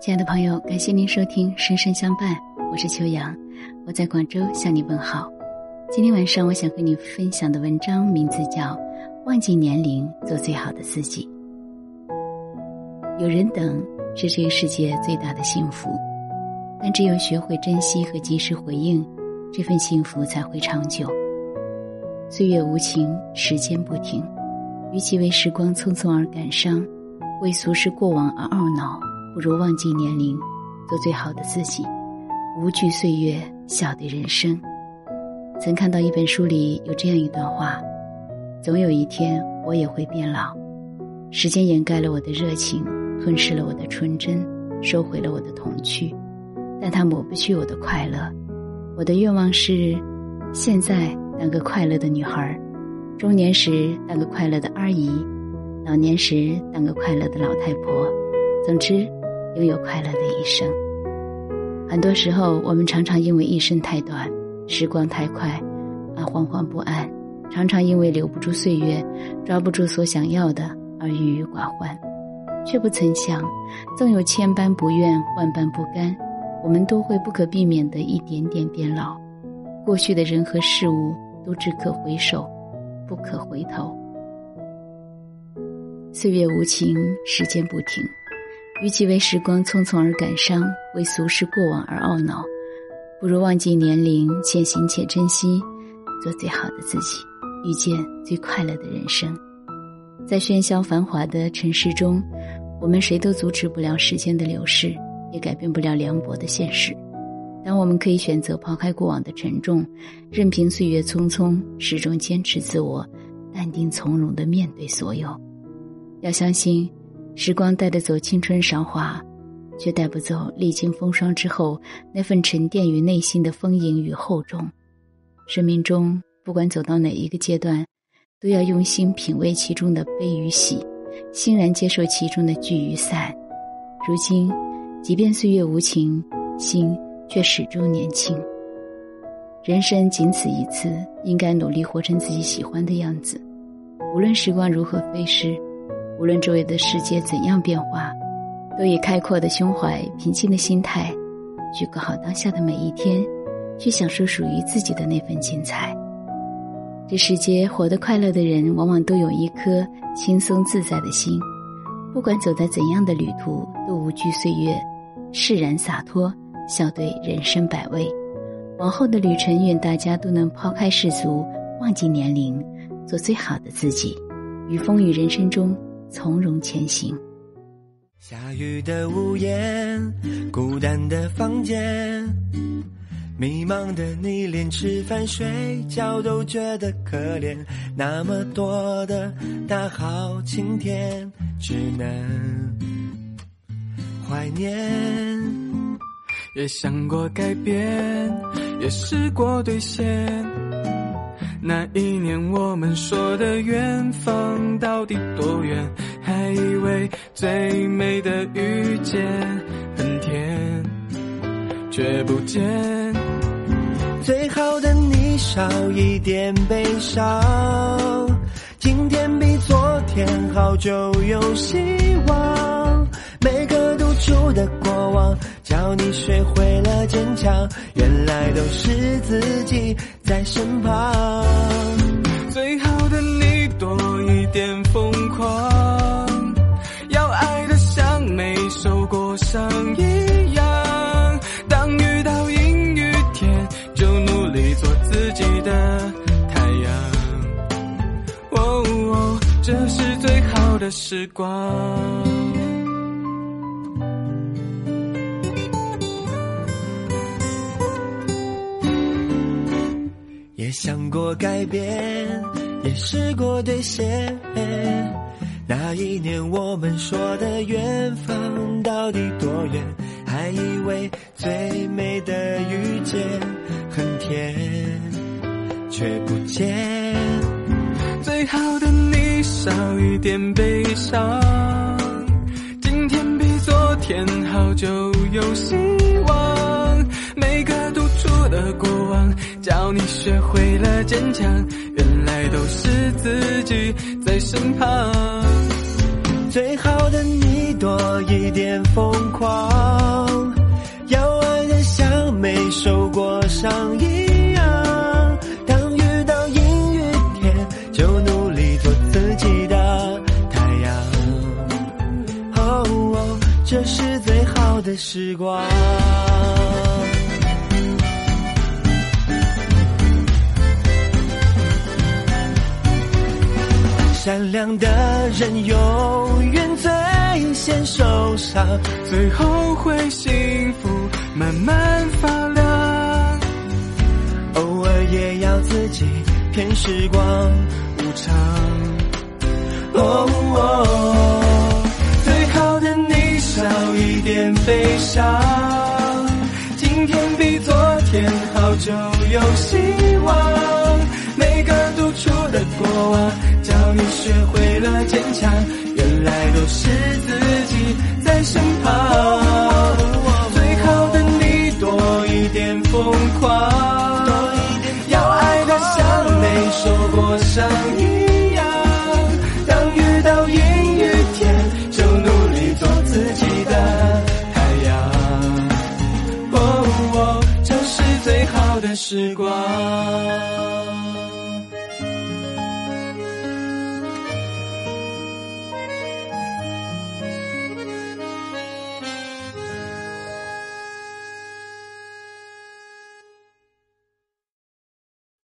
亲爱的朋友，感谢您收听《深深相伴》，我是秋阳，我在广州向你问好。今天晚上，我想和你分享的文章名字叫《忘记年龄，做最好的自己》。有人等是这个世界最大的幸福，但只有学会珍惜和及时回应，这份幸福才会长久。岁月无情，时间不停，与其为时光匆匆而感伤，为俗世过往而懊恼。不如忘记年龄，做最好的自己，无惧岁月，笑对人生。曾看到一本书里有这样一段话：总有一天我也会变老，时间掩盖了我的热情，吞噬了我的纯真，收回了我的童趣，但它抹不去我的快乐。我的愿望是，现在当个快乐的女孩，中年时当个快乐的阿姨，老年时当个快乐的老太婆。总之。拥有快乐的一生。很多时候，我们常常因为一生太短，时光太快，而惶惶不安；常常因为留不住岁月，抓不住所想要的，而郁郁寡欢。却不曾想，纵有千般不愿，万般不甘，我们都会不可避免的一点点变老。过去的人和事物都只可回首，不可回头。岁月无情，时间不停。与其为时光匆匆而感伤，为俗世过往而懊恼，不如忘记年龄，且行且珍惜，做最好的自己，遇见最快乐的人生。在喧嚣繁华的城市中，我们谁都阻止不了时间的流逝，也改变不了凉薄的现实。但我们可以选择抛开过往的沉重，任凭岁月匆匆，始终坚持自我，淡定从容的面对所有。要相信。时光带得走青春韶华，却带不走历经风霜之后那份沉淀于内心的丰盈与厚重。生命中不管走到哪一个阶段，都要用心品味其中的悲与喜，欣然接受其中的聚与散。如今，即便岁月无情，心却始终年轻。人生仅此一次，应该努力活成自己喜欢的样子。无论时光如何飞逝。无论周围的世界怎样变化，都以开阔的胸怀、平静的心态，去过好当下的每一天，去享受属于自己的那份精彩。这世界活得快乐的人，往往都有一颗轻松自在的心，不管走在怎样的旅途，都无惧岁月，释然洒脱，笑对人生百味。往后的旅程，愿大家都能抛开世俗，忘记年龄，做最好的自己，于风雨人生中。从容前行。下雨的屋檐，孤单的房间，迷茫的你，连吃饭睡觉都觉得可怜。那么多的大好晴天，只能怀念。也想过改变，也试过兑现。那一年我们说的远方到底多远？还以为最美的遇见很甜，却不见最好的你少一点悲伤。今天比昨天好就有希望，每个独处的过往。教你学会了坚强，原来都是自己在身旁。最好的你多一点疯狂，要爱的像没受过伤一样。当遇到阴雨天，就努力做自己的太阳。哦，这是最好的时光。想过改变，也试过兑现。那一年我们说的远方到底多远？还以为最美的遇见很甜，却不见最好的你少一点悲伤。今天比昨天好就有希望，每个独处的过。教你学会了坚强，原来都是自己在身旁。最好的你多一点疯狂，要爱的像没受过伤一样。当遇到阴雨天，就努力做自己的太阳。哦，这是最好的时光。善良的人永远最先受伤，最后会幸福慢慢发亮。偶尔也要自己骗时光无常。哦，最好的你少一点悲伤，今天比昨天好就有希望。每个独处的过往，你学会了坚强，原来都是自己在身旁。最好的你多一点疯狂，多一点要爱的像没受过伤一样。当遇到阴雨天，就努力做自己的太阳。哦，这是最好的时光。